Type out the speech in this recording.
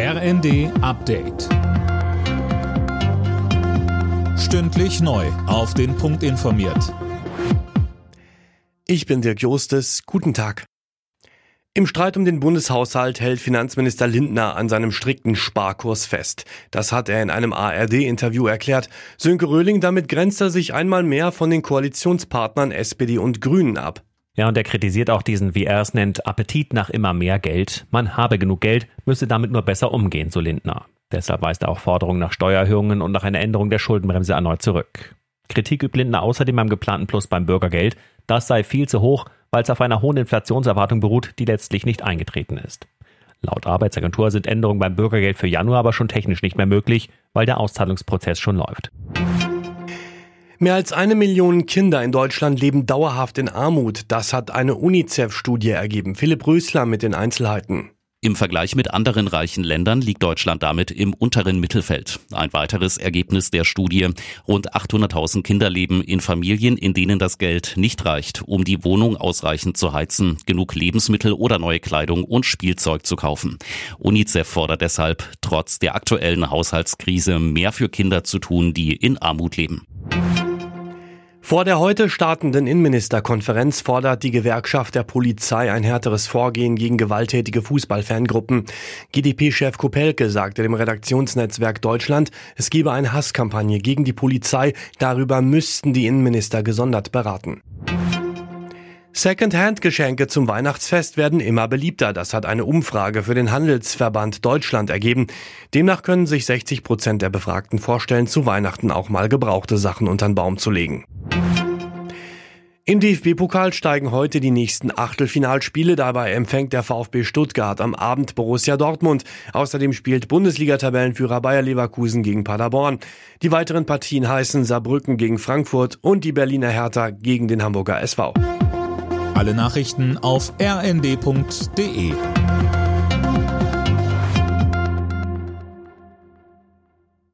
RND Update. Stündlich neu. Auf den Punkt informiert. Ich bin Dirk Jostes. Guten Tag. Im Streit um den Bundeshaushalt hält Finanzminister Lindner an seinem strikten Sparkurs fest. Das hat er in einem ARD-Interview erklärt. Sönke Röhling, damit grenzt er sich einmal mehr von den Koalitionspartnern SPD und Grünen ab. Ja, und er kritisiert auch diesen, wie er es nennt, Appetit nach immer mehr Geld. Man habe genug Geld, müsse damit nur besser umgehen, so Lindner. Deshalb weist er auch Forderungen nach Steuererhöhungen und nach einer Änderung der Schuldenbremse erneut zurück. Kritik übt Lindner außerdem am geplanten Plus beim Bürgergeld. Das sei viel zu hoch, weil es auf einer hohen Inflationserwartung beruht, die letztlich nicht eingetreten ist. Laut Arbeitsagentur sind Änderungen beim Bürgergeld für Januar aber schon technisch nicht mehr möglich, weil der Auszahlungsprozess schon läuft. Mehr als eine Million Kinder in Deutschland leben dauerhaft in Armut. Das hat eine UNICEF-Studie ergeben. Philipp Rösler mit den Einzelheiten. Im Vergleich mit anderen reichen Ländern liegt Deutschland damit im unteren Mittelfeld. Ein weiteres Ergebnis der Studie. Rund 800.000 Kinder leben in Familien, in denen das Geld nicht reicht, um die Wohnung ausreichend zu heizen, genug Lebensmittel oder neue Kleidung und Spielzeug zu kaufen. UNICEF fordert deshalb, trotz der aktuellen Haushaltskrise mehr für Kinder zu tun, die in Armut leben. Vor der heute startenden Innenministerkonferenz fordert die Gewerkschaft der Polizei ein härteres Vorgehen gegen gewalttätige Fußballfangruppen. GdP-Chef Kopelke sagte dem Redaktionsnetzwerk Deutschland, es gebe eine Hasskampagne gegen die Polizei, darüber müssten die Innenminister gesondert beraten. Second-Hand-Geschenke zum Weihnachtsfest werden immer beliebter. Das hat eine Umfrage für den Handelsverband Deutschland ergeben. Demnach können sich 60 Prozent der Befragten vorstellen, zu Weihnachten auch mal gebrauchte Sachen unter den Baum zu legen. Im DFB-Pokal steigen heute die nächsten Achtelfinalspiele. Dabei empfängt der VfB Stuttgart am Abend Borussia Dortmund. Außerdem spielt Bundesliga-Tabellenführer Bayer Leverkusen gegen Paderborn. Die weiteren Partien heißen Saarbrücken gegen Frankfurt und die Berliner Hertha gegen den Hamburger SV. Alle Nachrichten auf rnd.de